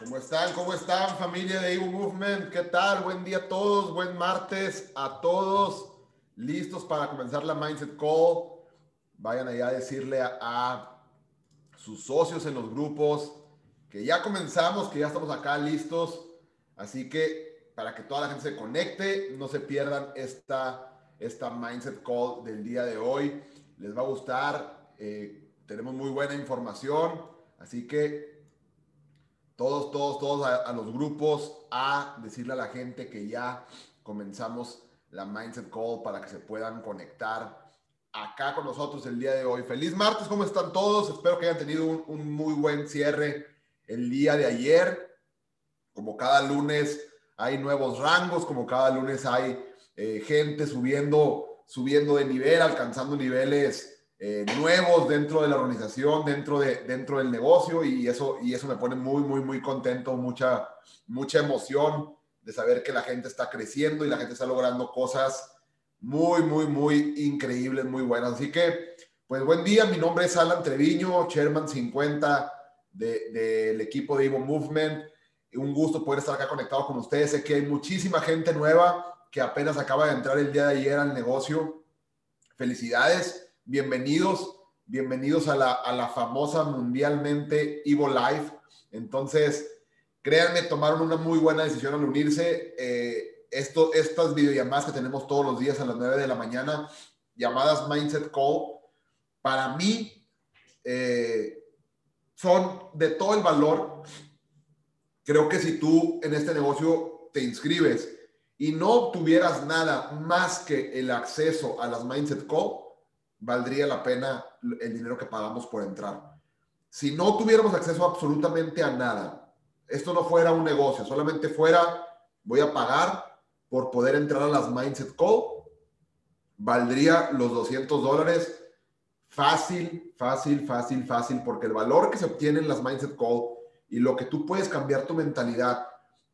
¿Cómo están? ¿Cómo están, familia de Evo Movement? ¿Qué tal? Buen día a todos, buen martes a todos. Listos para comenzar la Mindset Call. Vayan allá a decirle a, a sus socios en los grupos que ya comenzamos, que ya estamos acá listos. Así que para que toda la gente se conecte, no se pierdan esta, esta Mindset Call del día de hoy. Les va a gustar. Eh, tenemos muy buena información. Así que todos, todos, todos a, los grupos a decirle a la gente que ya comenzamos la Mindset Call para que se puedan conectar acá con nosotros el día de hoy. Feliz martes, ¿cómo están todos? Espero que hayan tenido un, muy buen cierre el día de ayer. Como cada lunes hay nuevos rangos, como cada lunes hay eh, gente subiendo, subiendo de nivel, alcanzando niveles eh, nuevos dentro de la organización, dentro, de, dentro del negocio y eso, y eso me pone muy, muy, muy contento, mucha, mucha emoción de saber que la gente está creciendo y la gente está logrando cosas muy, muy, muy increíbles, muy buenas. Así que, pues buen día, mi nombre es Alan Treviño, Chairman 50 del de, equipo de Evo Movement. Un gusto poder estar acá conectado con ustedes. Sé que hay muchísima gente nueva que apenas acaba de entrar el día de ayer al negocio. Felicidades bienvenidos, bienvenidos a la, a la famosa mundialmente Evo Live. Entonces, créanme, tomaron una muy buena decisión al unirse. Eh, estas videollamadas que tenemos todos los días a las 9 de la mañana, llamadas Mindset Call, para mí eh, son de todo el valor. Creo que si tú en este negocio te inscribes y no obtuvieras nada más que el acceso a las Mindset Call, valdría la pena el dinero que pagamos por entrar. Si no tuviéramos acceso absolutamente a nada, esto no fuera un negocio, solamente fuera, voy a pagar por poder entrar a las Mindset Call, valdría los 200 dólares fácil, fácil, fácil, fácil, porque el valor que se obtiene en las Mindset Call y lo que tú puedes cambiar tu mentalidad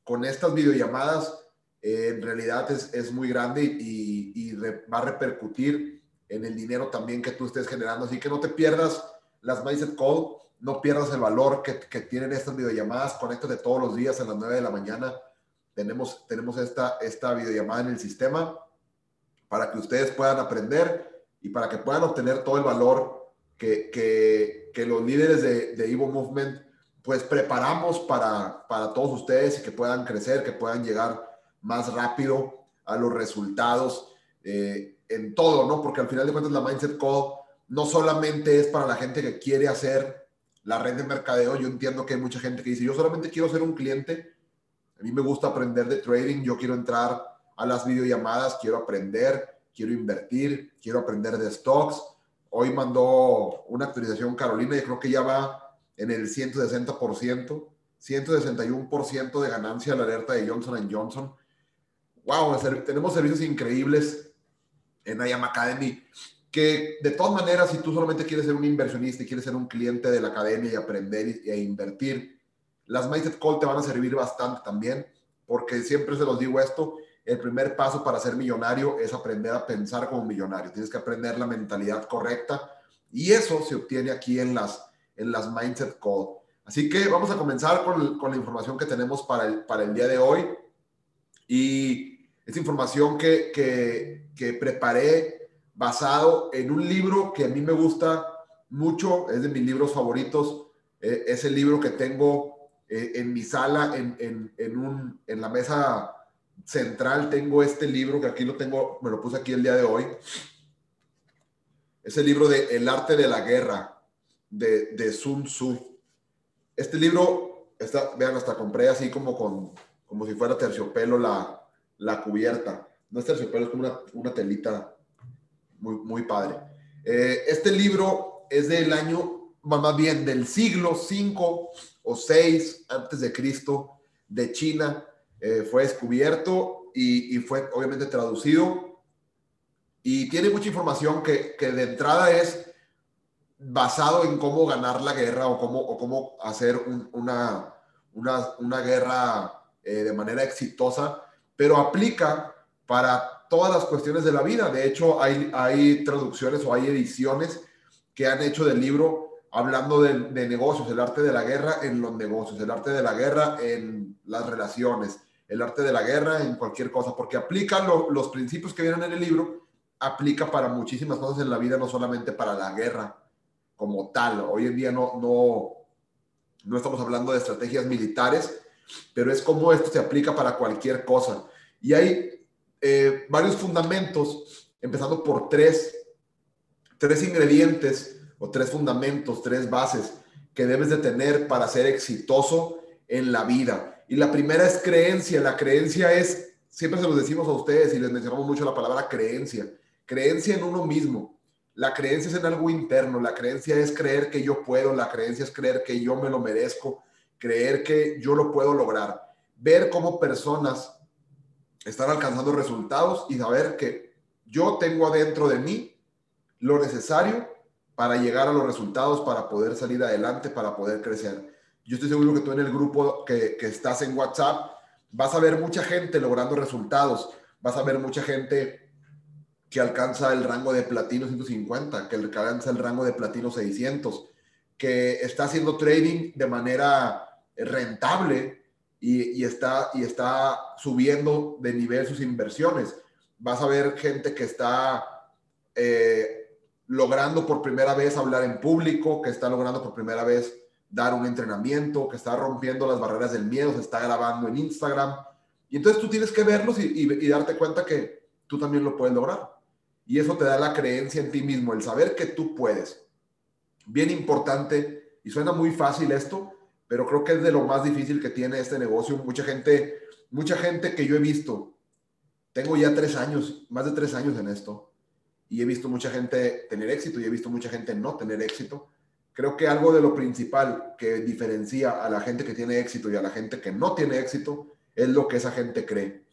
con estas videollamadas, eh, en realidad es, es muy grande y, y va a repercutir en el dinero también que tú estés generando. Así que no te pierdas las Mindset Call, no pierdas el valor que, que tienen estas videollamadas. Conéctate todos los días a las 9 de la mañana. Tenemos, tenemos esta, esta videollamada en el sistema para que ustedes puedan aprender y para que puedan obtener todo el valor que, que, que los líderes de, de Evo Movement pues preparamos para, para todos ustedes y que puedan crecer, que puedan llegar más rápido a los resultados. Eh, en todo, ¿no? Porque al final de cuentas la Mindset Call no solamente es para la gente que quiere hacer la red de mercadeo. Yo entiendo que hay mucha gente que dice, yo solamente quiero ser un cliente. A mí me gusta aprender de trading. Yo quiero entrar a las videollamadas, quiero aprender, quiero invertir, quiero aprender de stocks. Hoy mandó una actualización Carolina y creo que ya va en el 160%, 161% de ganancia la alerta de Johnson Johnson. Wow, tenemos servicios increíbles en IAM Academy, que de todas maneras, si tú solamente quieres ser un inversionista y quieres ser un cliente de la academia y aprender e invertir, las Mindset Call te van a servir bastante también, porque siempre se los digo esto, el primer paso para ser millonario es aprender a pensar como millonario. Tienes que aprender la mentalidad correcta y eso se obtiene aquí en las, en las Mindset Call. Así que vamos a comenzar con, con la información que tenemos para el, para el día de hoy. Y es información que, que, preparé basado en un libro que a mí me gusta mucho, es de mis libros favoritos. Eh, es el libro que tengo eh, en mi sala, en, en, en, un, en la mesa central. Tengo este libro que aquí lo tengo, me lo puse aquí el día de hoy. Es el libro de El arte de la guerra de, de Sun Tzu. Este libro, está, vean, hasta compré así como, con, como si fuera terciopelo la, la cubierta. No es terciopelo, es como una, una telita muy, muy padre. Eh, este libro es del año, más bien del siglo 5 o 6 antes de Cristo, de China. Eh, fue descubierto y, y, fue obviamente traducido. Y tiene mucha información que, que, de entrada es basado en cómo ganar la guerra o cómo, o cómo hacer una, una, una, guerra eh, de manera exitosa pero aplica para todas las cuestiones de la vida. De hecho, hay, hay traducciones o hay ediciones que han hecho del libro hablando de, negocios, el arte de la guerra en los negocios, el arte de la guerra en las relaciones, el arte de la guerra en cualquier cosa, porque aplica los principios que vienen en el libro, aplica para muchísimas cosas en la vida, no solamente para la guerra como tal. Hoy en día no, no, no estamos hablando de estrategias militares, pero es como esto se aplica para cualquier cosa. Y hay eh, varios fundamentos, empezando por tres, tres ingredientes o tres fundamentos, tres bases que debes de tener para ser exitoso en la vida. Y la primera es creencia. La creencia es, siempre se lo decimos a ustedes y les mencionamos mucho la palabra creencia. Creencia en uno mismo. La creencia es en algo interno. La creencia es creer que yo puedo. La creencia es creer que yo me lo merezco. Creer que yo lo puedo lograr. Ver cómo personas están alcanzando resultados y saber que yo tengo adentro de mí lo necesario para llegar a los resultados, para poder salir adelante, para poder crecer. Yo estoy seguro que tú en el grupo que, que estás en WhatsApp vas a ver mucha gente logrando resultados, vas a ver mucha gente que alcanza el rango de platino 150, que alcanza el rango de platino 600, que está haciendo trading de manera rentable y, y, está, y está subiendo de nivel sus inversiones. Vas a ver gente que está eh, logrando por primera vez hablar en público, que está logrando por primera vez dar un entrenamiento, que está rompiendo las barreras del miedo, se está grabando en Instagram. Y entonces tú tienes que verlos y, darte cuenta que tú también lo puedes lograr. Y eso te da la creencia en ti mismo, el saber que tú puedes. Bien importante, y suena muy fácil esto, pero creo que es de lo más difícil que tiene este negocio. Mucha gente, mucha gente que yo he visto, tengo ya tres años, más de tres años en esto, y he visto mucha gente tener éxito y he visto mucha gente no tener éxito. Creo que algo de lo principal que diferencia a la gente que tiene éxito y a la gente que no tiene éxito es lo que esa gente cree.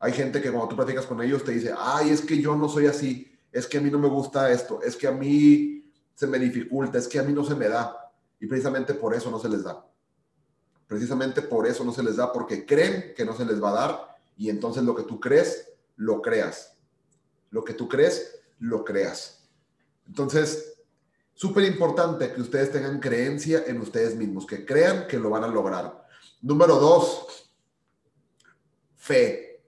Hay gente que cuando tú platicas con ellos te dice, ay, es que yo no soy así, es que a mí no me gusta esto, es que a mí se me dificulta, es que a mí no se me da. Y precisamente por eso no se les da. Precisamente por eso no se les da, porque creen que no se les va a dar y entonces lo que tú crees, lo creas. Lo que tú crees, lo creas. Entonces, súper importante que ustedes tengan creencia en ustedes mismos, que crean que lo van a lograr. Número dos, fe.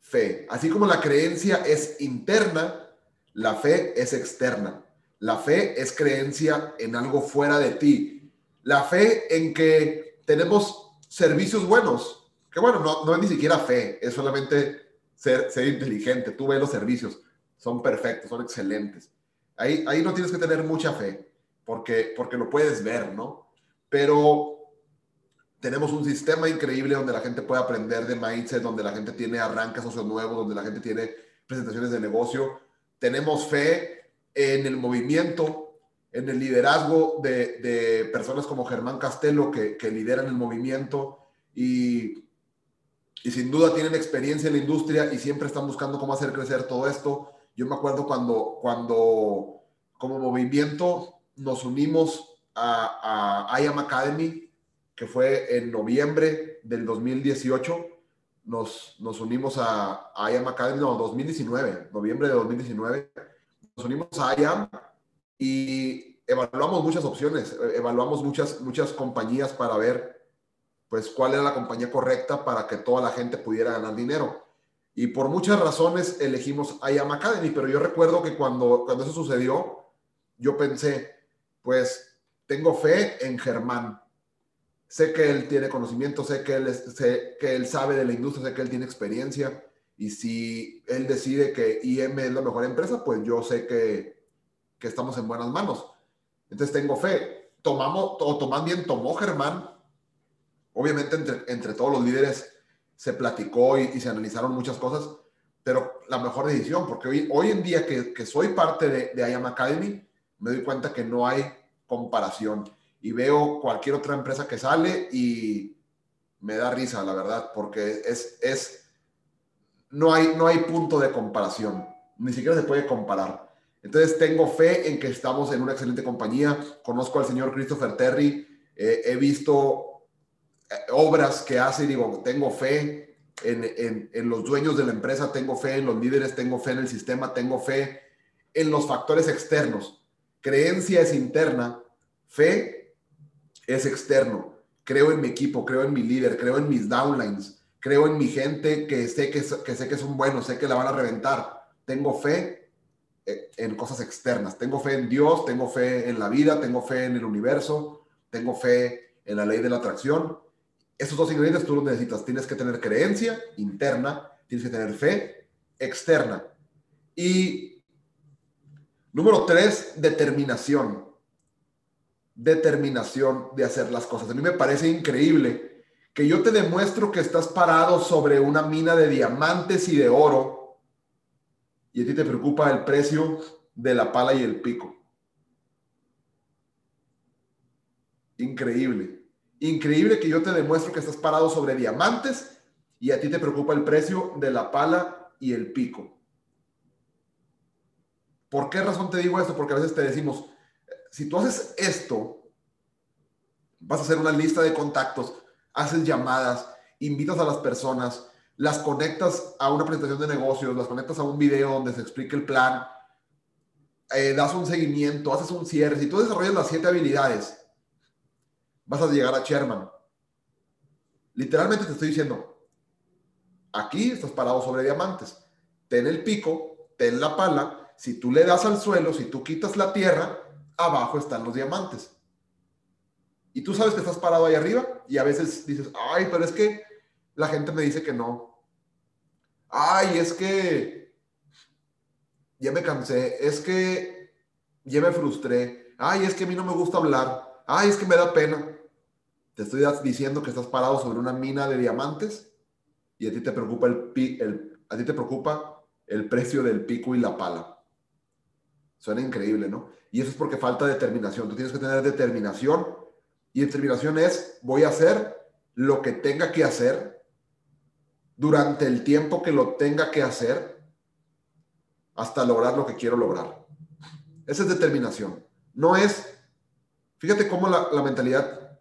Fe. Así como la creencia es interna, la fe es externa. La fe es creencia en algo fuera de ti. La fe en que tenemos servicios buenos. Que bueno, no, no es ni siquiera fe, es solamente ser, ser inteligente. Tú ves los servicios son perfectos, son excelentes. Ahí, ahí no tienes que tener mucha fe, porque, porque lo puedes ver, ¿no? Pero tenemos un sistema increíble donde la gente puede aprender de mindset, donde la gente tiene arranques socios nuevos, donde la gente tiene presentaciones de negocio. Tenemos fe en el movimiento, en el liderazgo de, de personas como Germán Castelo que, que lideran el movimiento y, y sin duda tienen experiencia en la industria y siempre están buscando cómo hacer crecer todo esto. Yo me acuerdo cuando, cuando como movimiento nos unimos a, a IAM Academy, que fue en noviembre del 2018. Nos, nos unimos a, a IAM Academy, no, 2019, noviembre de 2019. Nos unimos a IAM y evaluamos muchas opciones, evaluamos muchas, muchas compañías para ver pues cuál era la compañía correcta para que toda la gente pudiera ganar dinero. Y por muchas razones elegimos IAM Academy, pero yo recuerdo que cuando, cuando eso sucedió, yo pensé, pues tengo fe en Germán. Sé que él tiene conocimiento, sé que él, sé que él sabe de la industria, sé que él tiene experiencia. Y si él decide que IM es la mejor empresa, pues yo sé que, que estamos en buenas manos. Entonces tengo fe. Tomamos, o toman bien, tomó Germán. Obviamente entre, entre todos los líderes se platicó y, se analizaron muchas cosas, pero la mejor decisión, porque hoy, hoy en día que, que soy parte de, de IAM Academy, me doy cuenta que no hay comparación y veo cualquier otra empresa que sale y me da risa, la verdad, porque es, es, no hay, no hay punto de comparación, ni siquiera se puede comparar. Entonces tengo fe en que estamos en una excelente compañía, conozco al señor Christopher Terry, eh, he visto obras que hace y digo, tengo fe en, en, los dueños de la empresa, tengo fe en los líderes, tengo fe en el sistema, tengo fe en los factores externos. Creencia es interna, Fe es externo. Creo en mi equipo, creo en mi líder, creo en mis downlines, creo en mi gente que sé que, que sé que son buenos, sé que la van a reventar. Tengo fe eh, en cosas externas. Tengo fe en Dios, tengo fe en la vida, tengo fe en el universo, tengo fe en la ley de la atracción. Esos dos ingredientes tú los necesitas. Tienes que tener creencia interna, tienes que tener fe externa. Y número tres, determinación. Determinación de hacer las cosas. A mí me parece increíble que yo te demuestro que estás parado sobre una mina de diamantes y de oro y a ti te preocupa el precio de la pala y el pico. Increíble. Increíble que yo te demuestro que estás parado sobre diamantes y a ti te preocupa el precio de la pala y el pico. ¿Por qué razón te digo esto? Porque a veces te decimos, si tú haces esto, vas a hacer una lista de contactos, haces llamadas, invitas a las personas, las conectas a una presentación de negocios, las conectas a un video donde se explique el plan, eh, das un seguimiento, haces un cierre. Si tú desarrollas las siete habilidades, vas a llegar a Sherman. Literalmente te estoy diciendo, aquí estás parado sobre diamantes. Ten el pico, ten la pala. Si tú le das al suelo, si tú quitas la tierra, abajo están los diamantes. Y tú sabes que estás parado ahí arriba y a veces dices, ay, pero es que la gente me dice que no. Ay, es que ya me cansé, es que ya me frustré. Ay, es que a mí no me gusta hablar. Ay, es que me da pena. Te estoy diciendo que estás parado sobre una mina de diamantes y a ti te preocupa el, el, a ti te preocupa el precio del pico y la pala. Suena increíble, ¿no? Y eso es porque falta determinación. Tú tienes que tener determinación y determinación es voy a hacer lo que tenga que hacer durante el tiempo que lo tenga que hacer hasta lograr lo que quiero lograr. Esa es determinación. No es, fíjate cómo la, mentalidad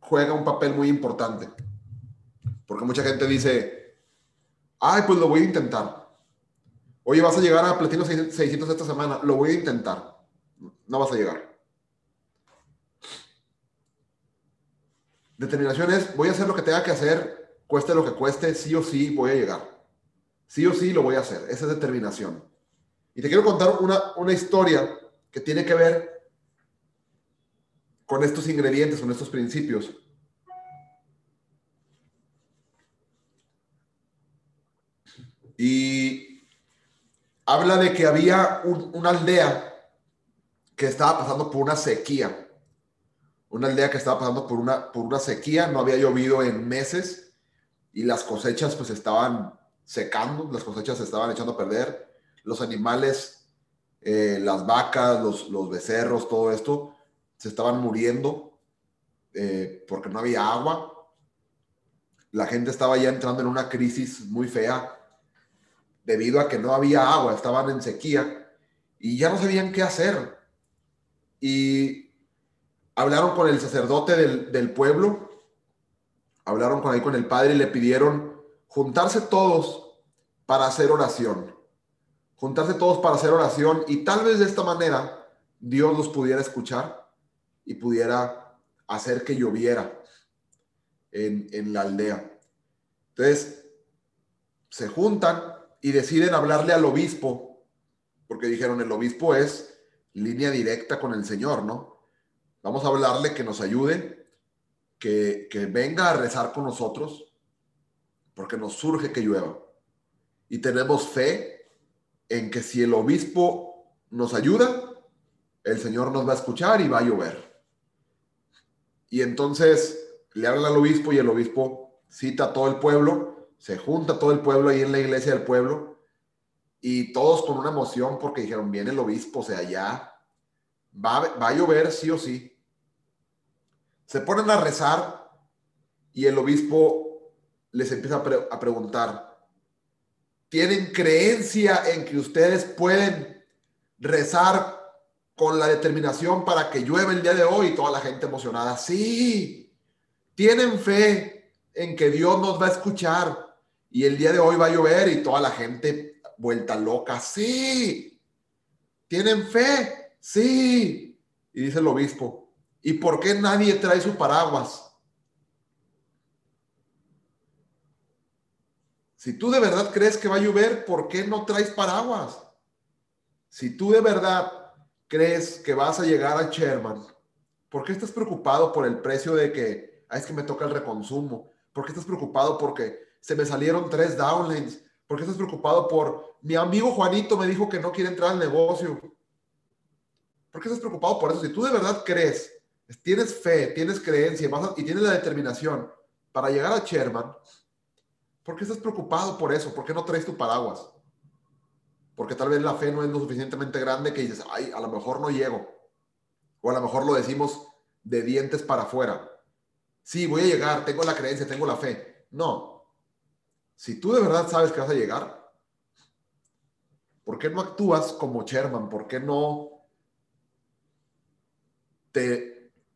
juega un papel muy importante. Porque mucha gente dice, ay, pues lo voy a intentar. Oye, vas a llegar a Platino 600 esta semana, lo voy a intentar. No vas a llegar. Determinación es, voy a hacer lo que tenga que hacer cueste lo que cueste, sí o sí voy a llegar. Sí o sí lo voy a hacer. Esa es determinación. Y te quiero contar una, una historia que tiene que ver con estos ingredientes, con estos principios. Y habla de que había una aldea que estaba pasando por una sequía. Una aldea que estaba pasando por una, por una sequía, no había llovido en meses y las cosechas pues estaban secando, las cosechas se estaban echando a perder, los animales, eh, las vacas, los, los, becerros, todo esto, se estaban muriendo eh, porque no había agua. La gente estaba ya entrando en una crisis muy fea debido a que no había agua, estaban en sequía y ya no sabían qué hacer. Y hablaron con el sacerdote del, del pueblo hablaron con ahí con el padre y le pidieron juntarse todos para hacer oración. Juntarse todos para hacer oración y tal vez de esta manera Dios los pudiera escuchar y pudiera hacer que lloviera en, en la aldea. Entonces, se juntan y deciden hablarle al obispo, porque dijeron, el obispo es línea directa con el Señor, ¿no? Vamos a hablarle que nos ayude que, venga a rezar con nosotros, porque nos surge que llueva. Y tenemos fe en que si el obispo nos ayuda, el Señor nos va a escuchar y va a llover. Y entonces le hablan al obispo y el obispo cita a todo el pueblo, se junta todo el pueblo ahí en la iglesia del pueblo y todos con una emoción porque dijeron, viene el obispo, o sea, ya va, va a llover sí o sí se ponen a rezar y el obispo les empieza a, preguntar, ¿tienen creencia en que ustedes pueden rezar con la determinación para que llueva el día de hoy? Toda la gente emocionada, sí, tienen fe en que Dios nos va a escuchar y el día de hoy va a llover y toda la gente vuelta loca, sí, tienen fe, sí. Y Y dice el obispo, ¿y por qué nadie trae su paraguas? Si tú de verdad crees que va a llover, ¿por qué no traes paraguas? Si tú de verdad crees que vas a llegar a Sherman, ¿por qué estás preocupado por el precio de que, ah, es que me toca el reconsumo? ¿Por qué estás preocupado porque se me salieron tres downlines? ¿Por qué estás preocupado por mi amigo Juanito me dijo que no quiere entrar al negocio? ¿Por qué estás preocupado por eso? Si tú de verdad crees, tienes fe, tienes creencia y tienes la determinación para llegar a Sherman, ¿por qué estás preocupado por eso? ¿Por qué no traes tu paraguas? Porque tal vez la fe no es lo suficientemente grande que dices, ay, a lo mejor no llego. O a lo mejor lo decimos de dientes para afuera. Sí, voy a llegar, tengo la creencia, tengo la fe. No. Si tú de verdad sabes que vas a llegar, ¿por qué no actúas como Sherman? ¿Por qué no te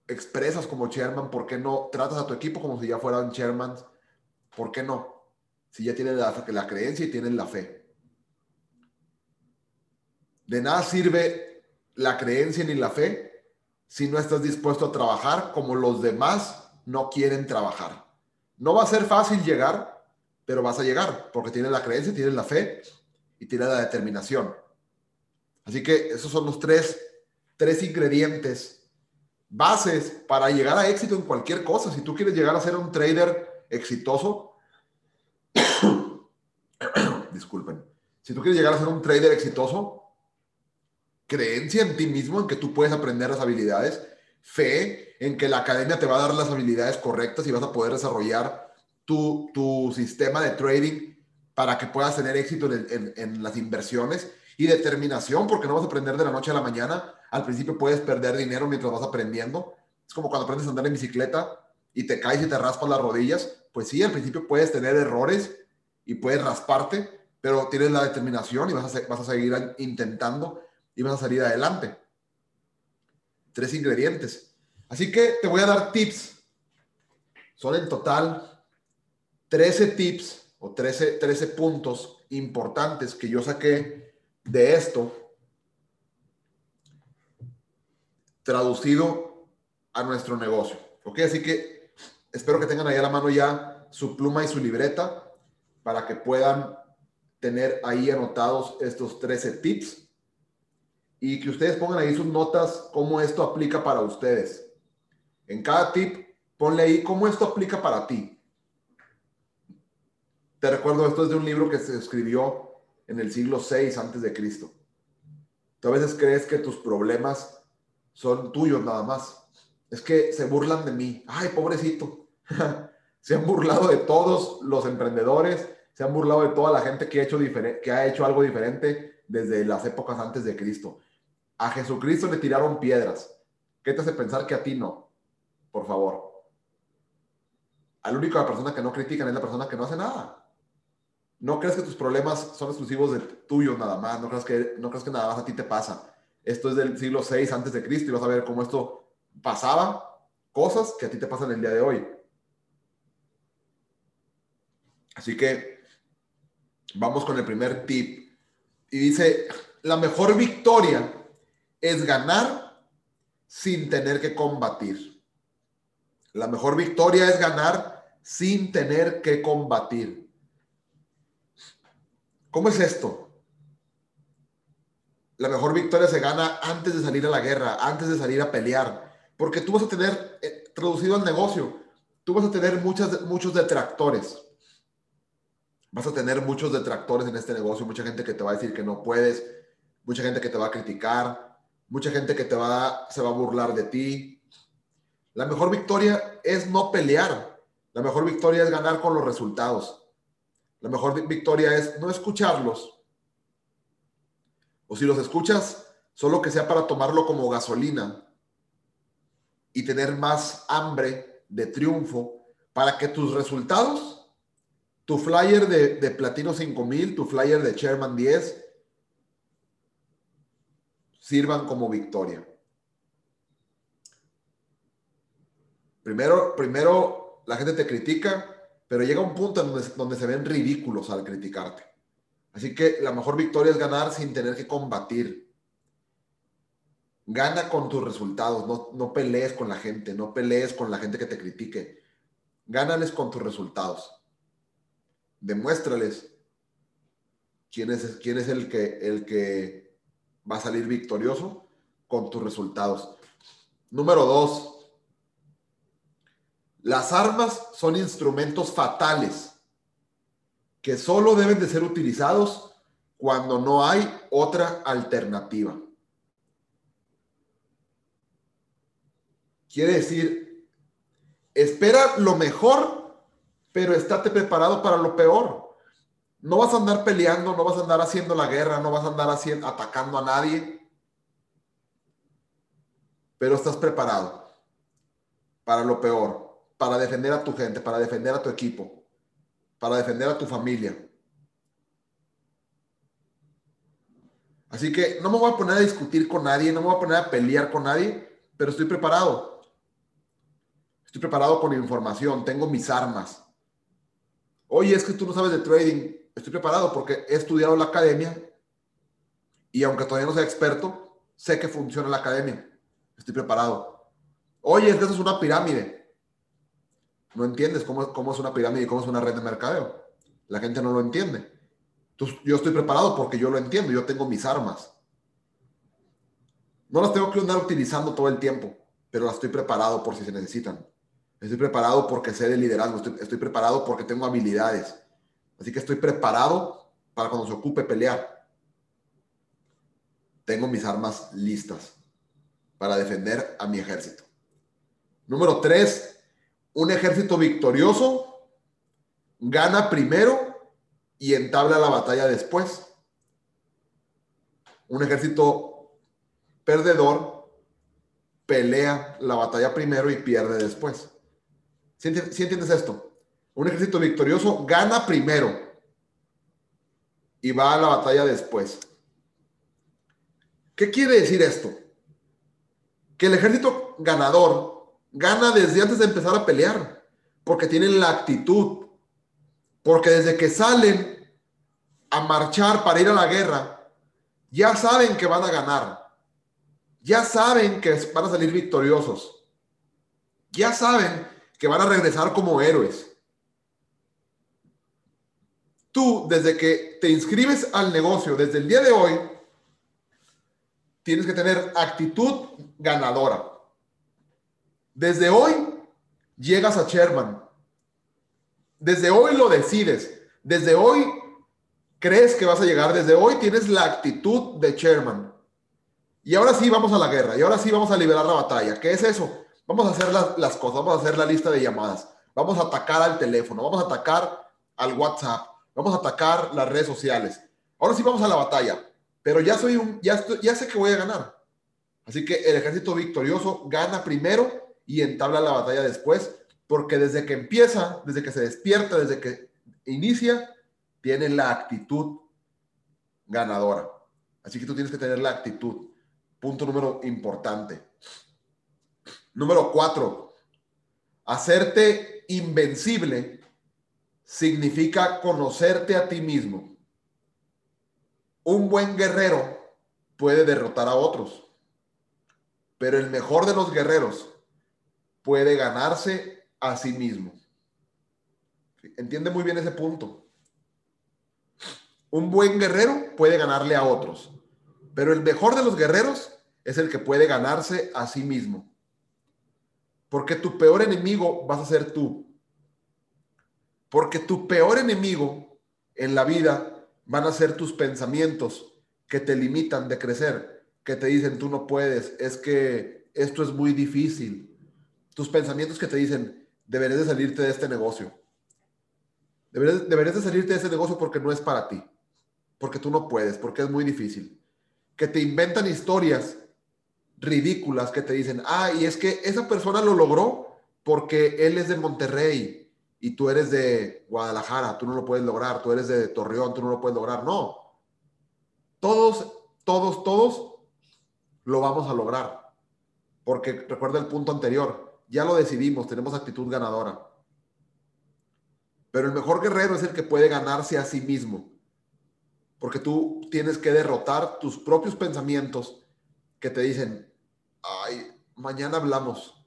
expresas como chairman, ¿por qué no tratas a tu equipo como si ya fueran chairman? ¿Por qué no? Si ya tienen la, la creencia y tienen la fe. De nada sirve la creencia ni la fe si no estás dispuesto a trabajar como los demás no quieren trabajar. No va a ser fácil llegar, pero vas a llegar porque tienes la creencia, tienes la fe y tienes la determinación. Así que esos son los tres, tres ingredientes bases para llegar a éxito en cualquier cosa. Si tú quieres llegar a ser un trader exitoso, disculpen, si tú quieres llegar a ser un trader exitoso, creencia en ti mismo, en que tú puedes aprender las habilidades, fe en que la academia te va a dar las habilidades correctas y vas a poder desarrollar tu, tu sistema de trading para que puedas tener éxito en, en las inversiones y determinación, porque no vas a aprender de la noche a la mañana al principio puedes perder dinero mientras vas aprendiendo. Es como cuando aprendes a andar en bicicleta y te caes y te raspas las rodillas. Pues sí, al principio puedes tener errores y puedes rasparte, pero tienes la determinación y vas a, vas a seguir intentando y vas a salir adelante. Tres ingredientes. Así que te voy a dar tips. Son en total 13 tips o 13, 13 puntos importantes que yo saqué de esto traducido a nuestro negocio. ¿Ok? Así que espero que tengan ahí a la mano ya su pluma y su libreta para que puedan tener ahí anotados estos 13 tips y que ustedes pongan ahí sus notas cómo esto aplica para ustedes. En cada tip, ponle ahí cómo esto aplica para ti. Te recuerdo, esto es de un libro que se escribió en el siglo VI antes de Cristo. Tú a veces crees que tus problemas son tuyos nada más. Es que se burlan de mí. Ay, pobrecito. se han burlado de todos los emprendedores, se han burlado de toda la gente que ha, hecho que ha hecho algo diferente desde las épocas antes de Cristo. A Jesucristo le tiraron piedras. ¿Qué te hace pensar que a ti no? Por favor. Al único persona que no critican es la persona que no hace nada. No crees que tus problemas son exclusivos de tuyos nada más. No crees que, no crees que nada más a ti te pasa. Esto es del siglo VI antes de Cristo y vas a ver cómo esto pasaba, cosas que a ti te pasan el día de hoy. Así que vamos con el primer tip. Y dice, la mejor victoria es ganar sin tener que combatir. La mejor victoria es ganar sin tener que combatir. ¿Cómo es esto? la mejor victoria se gana antes de salir a la guerra, antes de salir a pelear, porque tú vas a tener, eh, traducido al negocio, tú vas a tener muchas, muchos detractores. Vas a tener muchos detractores en este negocio, mucha gente que te va a decir que no puedes, mucha gente que te va a criticar, mucha gente que te va, se va a burlar de ti. La mejor victoria es no pelear. La mejor victoria es ganar con los resultados. La mejor victoria es no escucharlos, o si los escuchas, solo que sea para tomarlo como gasolina y tener más hambre de triunfo para que tus resultados, tu flyer de, de Platino 5000, tu flyer de Chairman 10, sirvan como victoria. Primero, primero la gente te critica, pero llega un punto en donde, donde se ven ridículos al criticarte. Así que la mejor victoria es ganar sin tener que combatir. Gana con tus resultados, no, no pelees con la gente, no pelees con la gente que te critique. Gánales con tus resultados. Demuéstrales quién es, quién es el, que, el que va a salir victorioso con tus resultados. Número dos, las armas son instrumentos fatales que solo deben de ser utilizados cuando no hay otra alternativa. Quiere decir, espera lo mejor, pero estate preparado para lo peor. No vas a andar peleando, no vas a andar haciendo la guerra, no vas a andar haciendo, atacando a nadie, pero estás preparado para lo peor, para defender a tu gente, para defender a tu equipo, para defender a tu familia. Así que no me voy a poner a discutir con nadie, no me voy a poner a pelear con nadie, pero estoy preparado. Estoy preparado con información, tengo mis armas. Oye, es que tú no sabes de trading. Estoy preparado porque he estudiado la academia y aunque todavía no sea experto, sé que funciona la academia. Estoy preparado. Oye, es que eso es una pirámide no entiendes cómo, cómo es una pirámide y cómo es una red de mercadeo. La gente no lo entiende. Entonces, yo estoy preparado porque yo lo entiendo, yo tengo mis armas. No las tengo que andar utilizando todo el tiempo, pero las estoy preparado por si se necesitan. Estoy preparado porque sé de liderazgo, estoy, estoy preparado porque tengo habilidades. Así que estoy preparado para cuando se ocupe pelear. Tengo mis armas listas para defender a mi ejército. Número tres, un ejército victorioso gana primero y entabla la batalla después. Un ejército perdedor pelea la batalla primero y pierde después. ¿Sí, entiendes esto? Un ejército victorioso gana primero y va a la batalla después. ¿Qué quiere decir esto? Que el ejército ganador gana desde antes de empezar a pelear, porque tienen la actitud, porque desde que salen a marchar para ir a la guerra, ya saben que van a ganar, ya saben que van a salir victoriosos, ya saben que van a regresar como héroes. Tú, desde que te inscribes al negocio, desde el día de hoy, tienes que tener actitud ganadora. Desde hoy llegas a Sherman. Desde hoy lo decides. Desde hoy crees que vas a llegar. Desde hoy tienes la actitud de Sherman. Y ahora sí vamos a la guerra. Y ahora sí vamos a liberar la batalla. ¿Qué es eso? Vamos a hacer las, cosas. Vamos a hacer la lista de llamadas. Vamos a atacar al teléfono. Vamos a atacar al WhatsApp. Vamos a atacar las redes sociales. Ahora sí vamos a la batalla. Pero ya soy un, ya, ya sé que voy a ganar. Así que el ejército victorioso gana primero y entabla la batalla después, porque desde que empieza, desde que se despierta, desde que inicia, tiene la actitud ganadora. Así que tú tienes que tener la actitud. Punto número importante. Número cuatro, hacerte invencible significa conocerte a ti mismo. Un buen guerrero puede derrotar a otros, pero el mejor de los guerreros puede ganarse a sí mismo. Entiende muy bien ese punto. Un buen guerrero puede ganarle a otros, pero el mejor de los guerreros es el que puede ganarse a sí mismo. Porque tu peor enemigo vas a ser tú. Porque tu peor enemigo en la vida van a ser tus pensamientos que te limitan de crecer, que te dicen tú no puedes, es que esto es muy difícil, tus pensamientos que te dicen, deberías de salirte de este negocio. Deberías, deberías de salirte de ese negocio porque no es para ti, porque tú no puedes, porque es muy difícil. Que te inventan historias ridículas que te dicen, ah, y es que esa persona lo logró porque él es de Monterrey y tú eres de Guadalajara, tú no lo puedes lograr, tú eres de Torreón, tú no lo puedes lograr. No. Todos, todos, todos lo vamos a lograr. Porque recuerda el punto anterior, ya lo decidimos, tenemos actitud ganadora. Pero el mejor guerrero es el que puede ganarse a sí mismo. Porque tú tienes que derrotar tus propios pensamientos que te dicen, ay, mañana hablamos.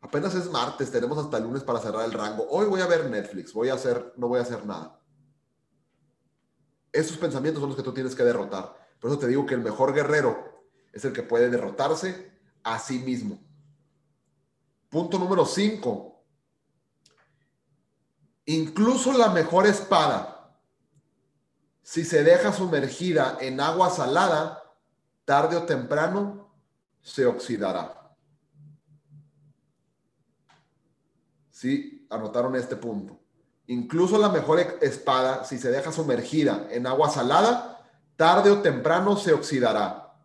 Apenas es martes, tenemos hasta lunes para cerrar el rango. Hoy voy a ver Netflix, voy a hacer, no voy a hacer nada. Esos pensamientos son los que tú tienes que derrotar. Por eso te digo que el mejor guerrero es el que puede derrotarse a sí mismo. Punto número 5. Incluso la mejor espada, si se deja sumergida en agua salada, tarde o temprano se oxidará. Sí, anotaron este punto. Incluso la mejor espada, si se deja sumergida en agua salada, tarde o temprano se oxidará.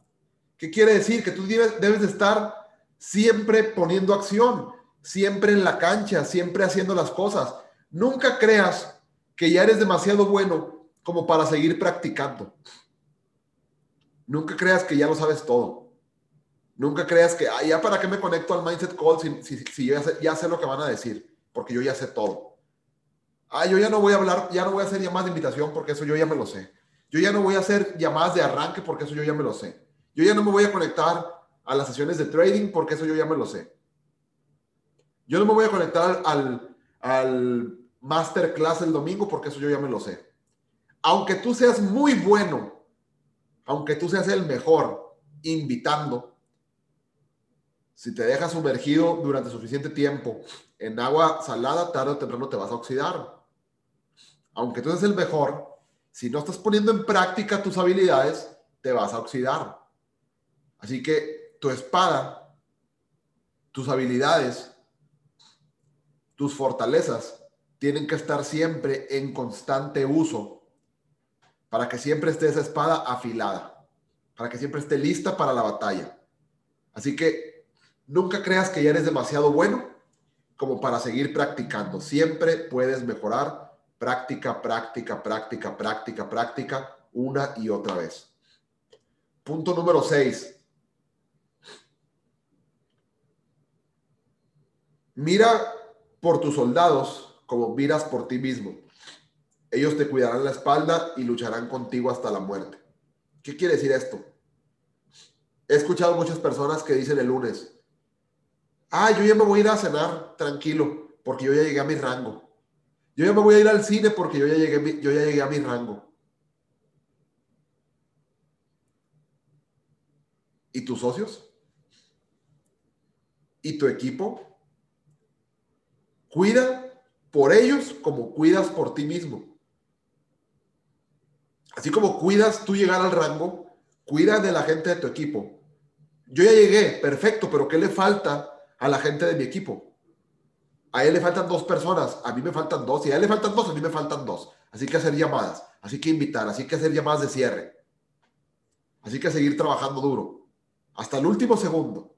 ¿Qué quiere decir? Que tú debes, debes de estar siempre poniendo acción, siempre en la cancha, siempre haciendo las cosas. Nunca creas que ya eres demasiado bueno como para seguir practicando. Nunca creas que ya lo sabes todo. Nunca creas que, ah, ya para qué me conecto al Mindset Call si, si, yo ya sé, ya sé, lo que van a decir, porque yo ya sé todo. Ah, yo ya no voy a hablar, ya no voy a hacer llamadas de invitación porque eso yo ya me lo sé. Yo ya no voy a hacer llamadas de arranque porque eso yo ya me lo sé. Yo ya no me voy a conectar a las sesiones de trading porque eso yo ya me lo sé. Yo no me voy a conectar al, al masterclass el domingo porque eso yo ya me lo sé. Aunque tú seas muy bueno, aunque tú seas el mejor invitando, si te dejas sumergido durante suficiente tiempo en agua salada, tarde o temprano te vas a oxidar. Aunque tú seas el mejor, si no estás poniendo en práctica tus habilidades, te vas a oxidar. Así que tu espada, tus habilidades, tus fortalezas tienen que estar siempre en constante uso para que siempre esté esa espada afilada, para que siempre esté lista para la batalla. Así que nunca creas que ya eres demasiado bueno como para seguir practicando. Siempre puedes mejorar práctica, práctica, práctica, práctica, práctica, una y otra vez. Punto número 6. Mira por tus soldados como miras por ti mismo. Ellos te cuidarán la espalda y lucharán contigo hasta la muerte. ¿Qué quiere decir esto? He escuchado muchas personas que dicen el lunes, ah, yo ya me voy a ir a cenar tranquilo porque yo ya llegué a mi rango. Yo ya me voy a ir al cine porque yo ya llegué, yo ya llegué a mi rango. ¿Y tus socios? ¿Y tu equipo? Cuida por ellos como cuidas por ti mismo. Así como cuidas tú llegar al rango, cuida de la gente de tu equipo. Yo ya llegué, perfecto, pero ¿qué le falta a la gente de mi equipo? A él le faltan dos personas, a mí me faltan dos, y a él le faltan dos, a mí me faltan dos. Así que hacer llamadas, así que invitar, así que hacer llamadas de cierre. Así que seguir trabajando duro, hasta el último segundo,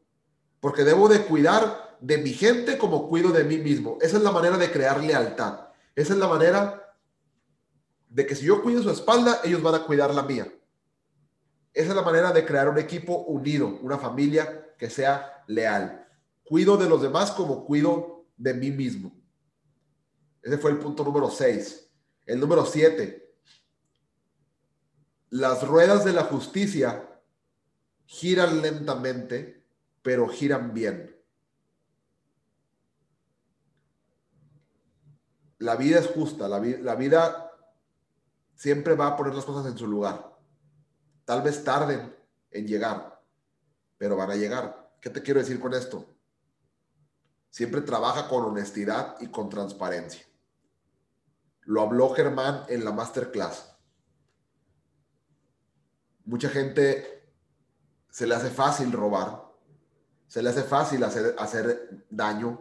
porque debo de cuidar de mi gente como cuido de mí mismo. Esa es la manera de crear lealtad. Esa es la manera de que si yo cuido su espalda, ellos van a cuidar la mía. Esa es la manera de crear un equipo unido, una familia que sea leal. Cuido de los demás como cuido de mí mismo. Ese fue el punto número 6. El número 7. Las ruedas de la justicia giran lentamente, pero giran bien. La vida es justa, la, vida siempre va a poner las cosas en su lugar. Tal vez tarden en llegar, pero van a llegar. ¿Qué te quiero decir con esto? Siempre trabaja con honestidad y con transparencia. Lo habló Germán en la masterclass. Mucha gente se le hace fácil robar, se le hace fácil hacer daño,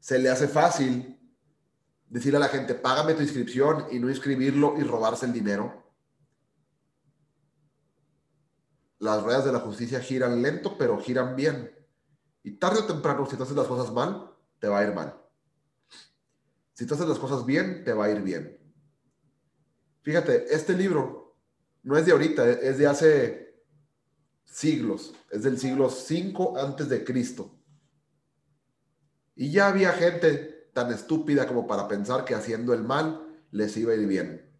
se le hace fácil decirle a la gente, págame tu inscripción y no inscribirlo y robarse el dinero. Las ruedas de la justicia giran lento, pero giran bien. Y tarde o temprano, si tú haces las cosas mal, te va a ir mal. Si tú haces las cosas bien, te va a ir bien. Fíjate, este libro no es de ahorita, es de hace siglos, es del siglo 5 antes de Cristo. Y ya había gente tan estúpida como para pensar que haciendo el mal les iba a ir bien.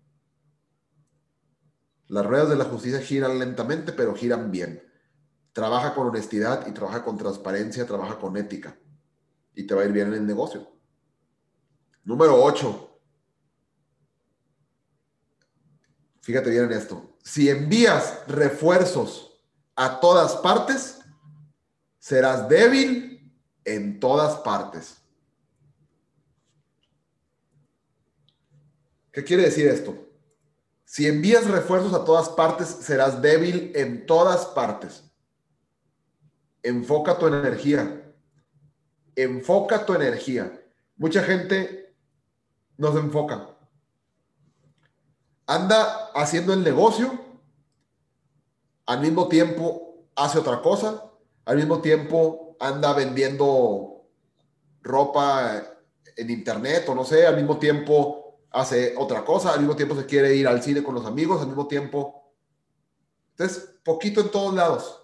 Las ruedas de la justicia giran lentamente, pero giran bien. trabaja con honestidad y trabaja con transparencia, trabaja con ética y te va a ir bien en el negocio. Número 8. Fíjate bien en esto. Si envías refuerzos a todas partes, serás débil en todas partes. ¿Qué quiere decir esto? Si envías refuerzos a todas partes, serás débil en todas partes. Enfoca tu energía. Enfoca tu energía. Mucha gente no se enfoca. Anda haciendo el negocio, al mismo tiempo hace otra cosa, al mismo tiempo anda vendiendo ropa en internet o no sé, al mismo tiempo hace otra cosa, al mismo tiempo se quiere ir al cine con los amigos, al mismo tiempo. Entonces, poquito en todos lados.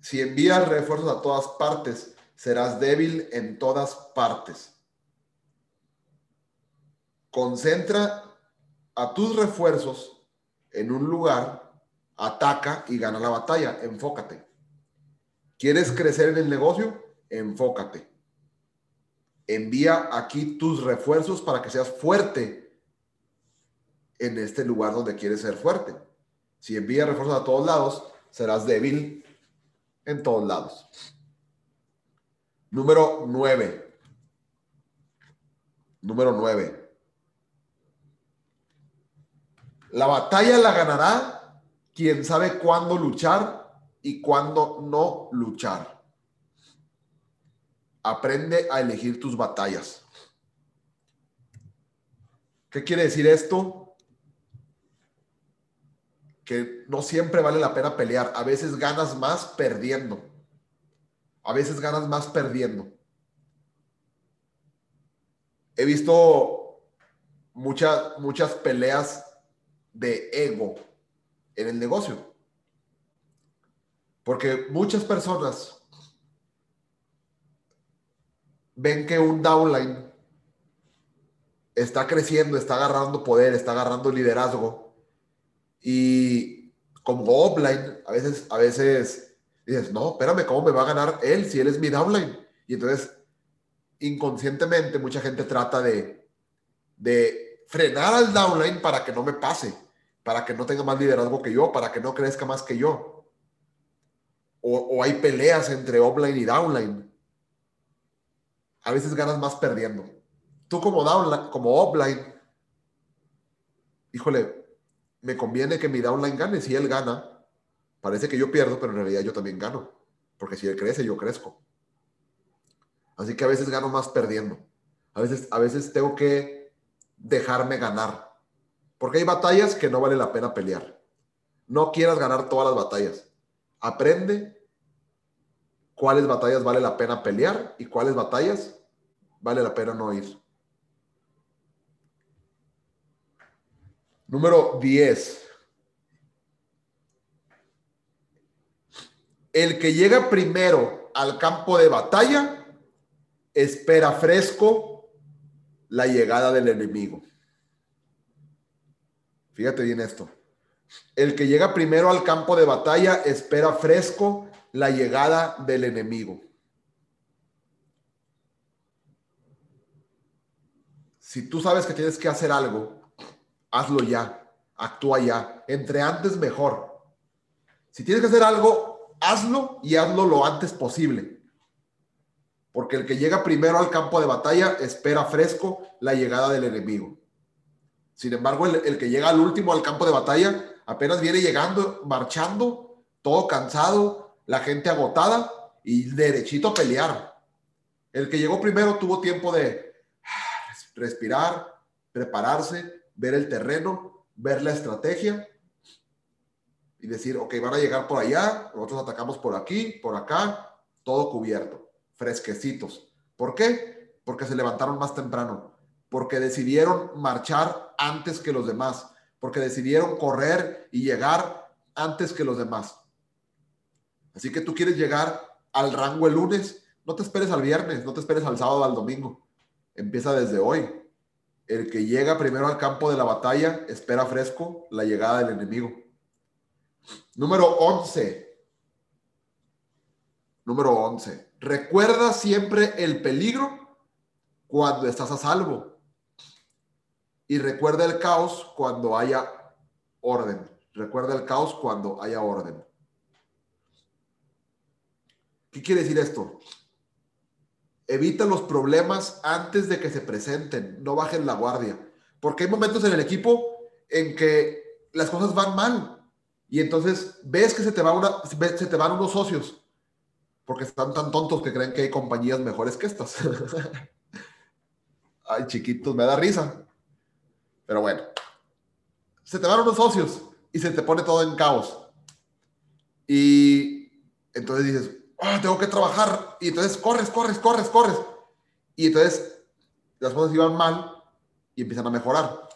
Si envías refuerzos a todas partes, serás débil en todas partes. Concentra a tus refuerzos en un lugar, ataca y gana la batalla. Enfócate. ¿Quieres crecer en el negocio? Enfócate. Envía aquí tus refuerzos para que seas fuerte en este lugar donde quieres ser fuerte. Si envías refuerzos a todos lados, serás débil en todos lados. Número 9. Número 9. La batalla la ganará quien sabe cuándo luchar y cuándo no luchar. Aprende a elegir tus batallas. ¿Qué quiere decir esto? que no siempre vale la pena pelear. A veces ganas más perdiendo. A veces ganas más perdiendo. He visto muchas, muchas peleas de ego en el negocio. Porque muchas personas ven que un downline está creciendo, está agarrando poder, está agarrando liderazgo y como offline, a veces, a veces dices, no, espérame, ¿cómo me va a ganar él si él es mi downline? Y entonces, inconscientemente, mucha gente trata de, de frenar al downline para que no me pase, para que no tenga más liderazgo que yo, para que no crezca más que yo. O, o hay peleas entre offline y downline. A veces ganas más perdiendo. Tú como downline, como offline, híjole, me conviene que mi downline gane. Si él gana, parece que yo pierdo, pero en realidad yo también gano. Porque si él crece, yo crezco. Así que a veces gano más perdiendo. A veces, a veces tengo que dejarme ganar. Porque hay batallas que no vale la pena pelear. No quieras ganar todas las batallas. Aprende cuáles batallas vale la pena pelear y cuáles batallas vale la pena no ir. Número 10. El que llega primero al campo de batalla espera fresco la llegada del enemigo. Fíjate bien esto. El que llega primero al campo de batalla espera fresco la llegada del enemigo. Si tú sabes que tienes que hacer algo hazlo ya, actúa ya. Entre antes, mejor. Si tienes que hacer algo, hazlo y hazlo lo antes posible. Porque el que llega primero al campo de batalla espera fresco la llegada del enemigo. Sin embargo, el, que llega al último al campo de batalla apenas viene llegando, marchando, todo cansado, la gente agotada y derechito a pelear. El que llegó primero tuvo tiempo de ah, respirar, prepararse, ver el terreno, ver la estrategia y decir, ok, van a llegar por allá, nosotros atacamos por aquí, por acá, todo cubierto, fresquecitos. ¿Por qué? Porque se levantaron más temprano, porque decidieron marchar antes que los demás, porque decidieron correr y llegar antes que los demás. Así que tú quieres llegar al rango el lunes, no te esperes al viernes, no te esperes al sábado, al domingo. Empieza desde hoy. El que llega primero al campo de la batalla espera fresco la llegada del enemigo. Número 11. Número 11. Recuerda siempre el peligro cuando estás a salvo. Y recuerda el caos cuando haya orden. Recuerda el caos cuando haya orden. ¿Qué quiere decir esto? Evita los problemas antes de que se presenten, no bajen la guardia. Porque hay momentos en el equipo en que las cosas van mal y entonces ves que se te, van unos socios porque están tan tontos que creen que hay compañías mejores que estas. Ay, chiquitos, me da risa. Pero bueno, se te van unos socios y se te pone todo en caos. Y entonces dices, Ah, tengo que trabajar. Y entonces corres, corres, corres, corres. Y entonces las cosas iban mal y empiezan a mejorar.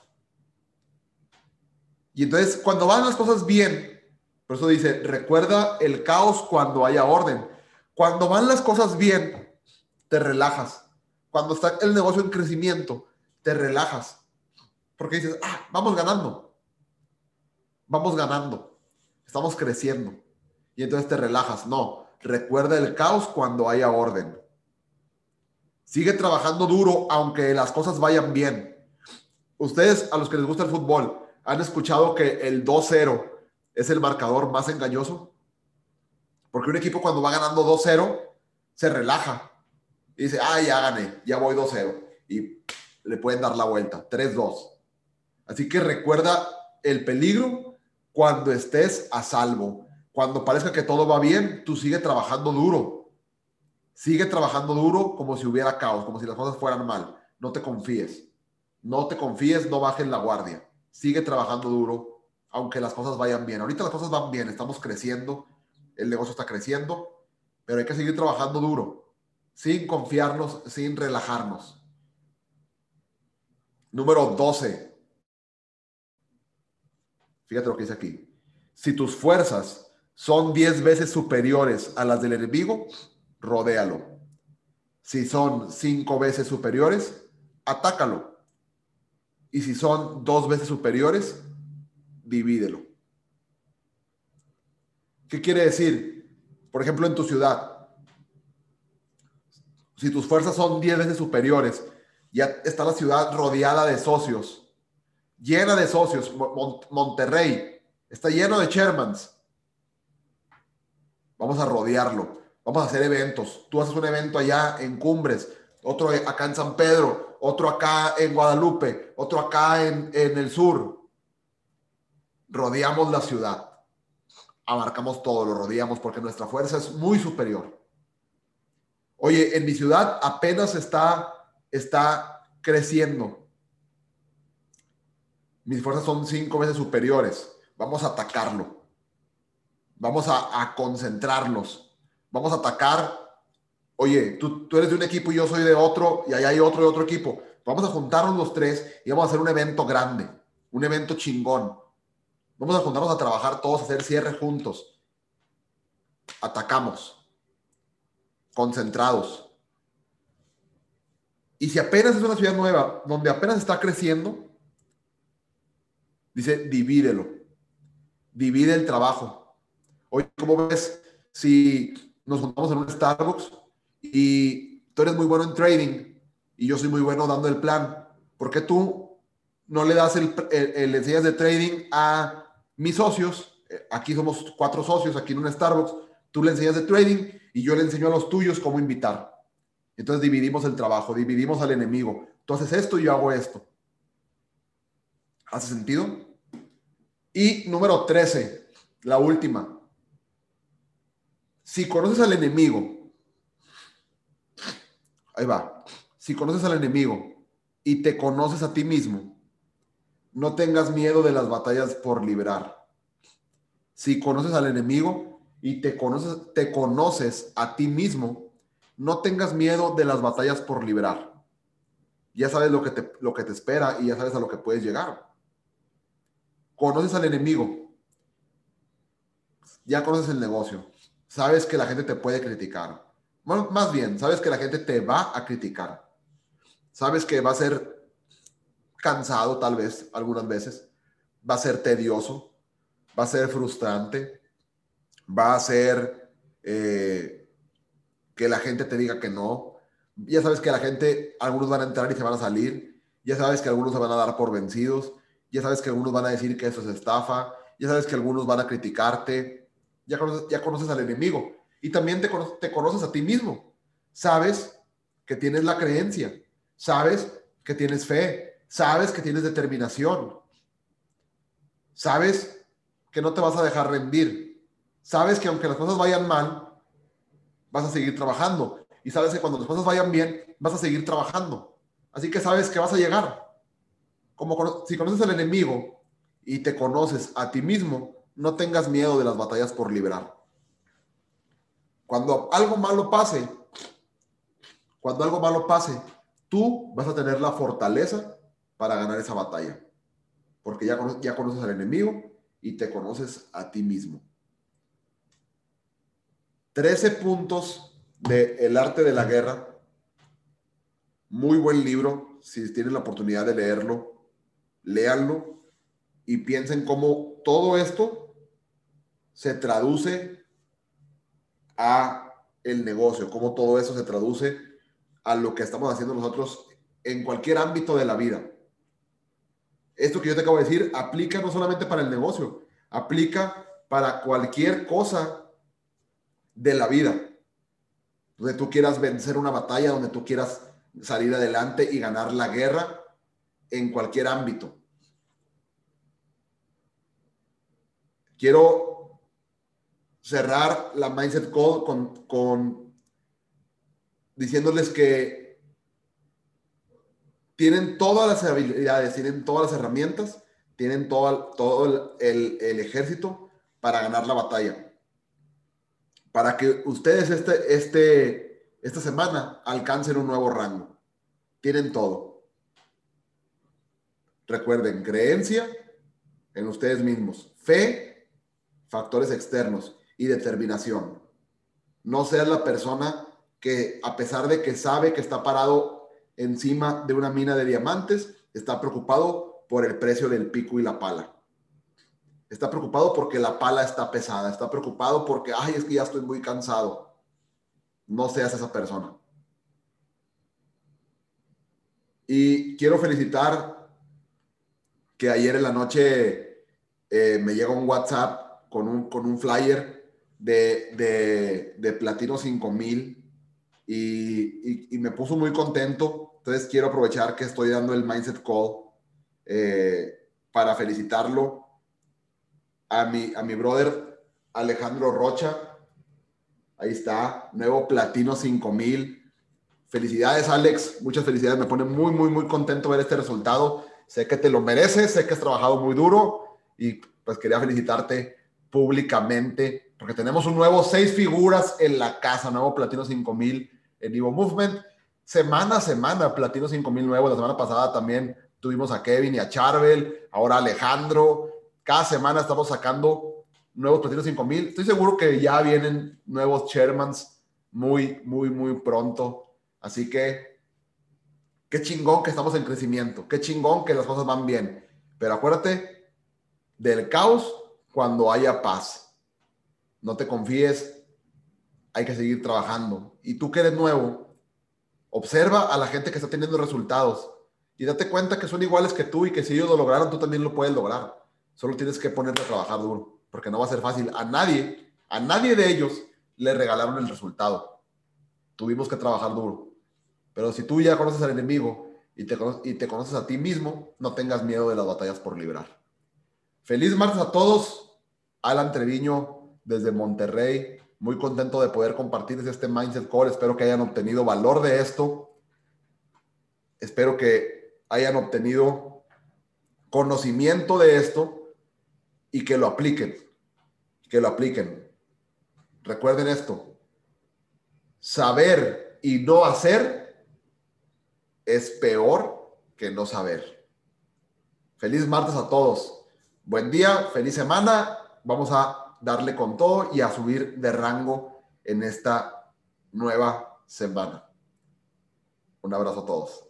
Y entonces cuando van las cosas bien, por eso dice, recuerda el caos cuando haya orden. Cuando van las cosas bien, te relajas. Cuando está el negocio en crecimiento, te relajas. Porque dices, ah, vamos ganando. Vamos ganando. Estamos creciendo. Y entonces te relajas. No, recuerda el caos cuando haya orden. Sigue trabajando duro aunque las cosas vayan bien. Ustedes, a los que les gusta el fútbol, ¿han escuchado que el 2-0 es el marcador más engañoso? Porque un equipo cuando va ganando 2-0 se relaja y dice, ah, ya gané, ya voy 2-0. Y le pueden dar la vuelta, 3-2. Así que recuerda el peligro cuando estés a salvo. Cuando parezca que todo va bien, tú sigue trabajando duro. Sigue trabajando duro como si hubiera caos, como si las cosas fueran mal. No te confíes. No te confíes, no bajes la guardia. Sigue trabajando duro, aunque las cosas vayan bien. Ahorita las cosas van bien, estamos creciendo, el negocio está creciendo, pero hay que seguir trabajando duro, sin confiarnos, sin relajarnos. Número 12. Fíjate lo que dice aquí. Si tus fuerzas son 10 veces superiores a las del enemigo, rodéalo. Si son 5 veces superiores, atácalo. Y si son dos veces superiores, divídelo. ¿Qué quiere decir? Por ejemplo, en tu ciudad, si tus fuerzas son 10 veces superiores, ya está la ciudad rodeada de socios, llena de socios. Monterrey está lleno de chairmans Vamos a rodearlo. Vamos a hacer eventos. Tú haces un evento allá en Cumbres, otro acá en San Pedro, otro acá en Guadalupe, otro acá en, en el sur. Rodeamos la ciudad. Abarcamos todo, lo rodeamos porque nuestra fuerza es muy superior. Oye, en mi ciudad apenas está, está creciendo. Mis fuerzas son cinco veces superiores. Vamos a atacarlo. Vamos a, concentrarnos. Vamos a atacar. Oye, tú, tú eres de un equipo y yo soy de otro, y ahí hay otro de otro equipo. Vamos a juntarnos los tres y vamos a hacer un evento grande, un evento chingón. Vamos a juntarnos a trabajar todos, a hacer cierre juntos. Atacamos. Concentrados. Y si apenas es una ciudad nueva, donde apenas está creciendo, dice, divídelo. Divide el trabajo. Hoy, ¿cómo ves si nos juntamos en un Starbucks y tú eres muy bueno en trading y yo soy muy bueno dando el plan? ¿Por qué tú no le das el, el, enseñas de trading a mis socios? Eh, aquí somos cuatro socios, aquí en un Starbucks. Tú le enseñas de trading y yo le enseño a los tuyos cómo invitar. Entonces dividimos el trabajo, dividimos al enemigo. Tú haces esto y yo hago esto. ¿Hace sentido? Y número 13, la última si conoces al enemigo, ahí va, si conoces al enemigo y te conoces a ti mismo, no tengas miedo de las batallas por librar. Si conoces al enemigo y te conoces, te conoces a ti mismo, no tengas miedo de las batallas por librar. Ya sabes lo que te, lo que te espera y ya sabes a lo que puedes llegar. Conoces al enemigo. Ya conoces el negocio sabes que la gente te puede criticar. Más bien, sabes que la gente te va a criticar. Sabes que va a ser cansado tal vez algunas veces, va a ser tedioso, va a ser frustrante, va a ser eh, que la gente te diga que no. Ya sabes que la gente, algunos van a entrar y se van a salir. Ya sabes que algunos se van a dar por vencidos. Ya sabes que algunos van a decir que eso es estafa. Ya sabes que algunos van a criticarte. Ya conoces, al enemigo. Y también te, te conoces a ti mismo. Sabes que tienes la creencia. Sabes que tienes fe. Sabes que tienes determinación. Sabes que no te vas a dejar rendir. Sabes que aunque las cosas vayan mal, vas a seguir trabajando. Y sabes que cuando las cosas vayan bien, vas a seguir trabajando. Así que sabes que vas a llegar. Como si conoces al enemigo y te conoces a ti mismo, no tengas miedo de las batallas por liberar. Cuando algo malo pase, cuando algo malo pase, tú vas a tener la fortaleza para ganar esa batalla. Porque ya, ya conoces al enemigo y te conoces a ti mismo. 13 puntos de El arte de la guerra. Muy buen libro. Si tienen la oportunidad de leerlo, léanlo y piensen cómo todo esto se traduce a el negocio, cómo todo eso se traduce a lo que estamos haciendo nosotros en cualquier ámbito de la vida esto que yo te acabo de decir aplica no solamente para el negocio, aplica para cualquier cosa de la vida. Donde tú quieras vencer una batalla, donde tú quieras salir adelante y ganar la guerra en cualquier ámbito. Quiero cerrar la Mindset Call con, con diciéndoles que tienen todas las habilidades, tienen todas las herramientas, tienen todo, todo el, ejército para ganar la batalla. Para que ustedes este, este, esta semana alcancen un nuevo rango. Tienen todo. Recuerden, creencia en ustedes mismos, fe, factores externos y determinación. No seas la persona que a pesar de que sabe que está parado encima de una mina de diamantes, está preocupado por el precio del pico y la pala. Está preocupado porque la pala está pesada, está preocupado porque, ay, es que ya estoy muy cansado. No seas esa persona. Y quiero felicitar que ayer en la noche eh, me llegó un WhatsApp con un, con un flyer de, de, de Platino 5000 y, y, me puso muy contento. Entonces quiero aprovechar que estoy dando el Mindset Call eh, para felicitarlo a mi, a mi brother Alejandro Rocha. Ahí está, nuevo Platino 5000. Felicidades, Alex. Muchas felicidades. Me pone muy, muy, muy contento ver este resultado. Sé que te lo mereces, sé que has trabajado muy duro y pues quería felicitarte públicamente porque tenemos un nuevo seis figuras en la casa, nuevo Platino 5000 en Evo Movement. Semana a semana, Platino 5000 nuevos. La semana pasada también tuvimos a Kevin y a Charvel, ahora Alejandro. Cada semana estamos sacando nuevos Platino 5000. Estoy seguro que ya vienen nuevos Chairmans muy, muy, muy pronto. Así que qué chingón que estamos en crecimiento, qué chingón que las cosas van bien. Pero acuérdate del caos cuando haya paz. No te confíes hay que seguir trabajando. Y tú que eres nuevo, observa a la gente que está teniendo resultados y date cuenta que son iguales que tú y que si ellos lo lograron, tú también lo puedes lograr. Solo tienes que ponerte a trabajar duro, porque no va a ser fácil. A nadie, a nadie de ellos le regalaron el resultado. Tuvimos que trabajar duro. Pero si tú ya conoces al enemigo y te, y te conoces a ti mismo, no tengas miedo de las batallas por librar. Feliz martes a todos. Alan Treviño desde Monterrey, muy contento de poder compartirles este Mindset Call. Espero que hayan obtenido valor de esto. Espero que hayan obtenido conocimiento de esto y que lo apliquen. Que lo apliquen. Recuerden esto. Saber y no hacer es peor que no saber. Feliz martes a todos. Buen día, feliz semana. Vamos a darle con todo y a subir de rango en esta nueva semana. Un abrazo a todos.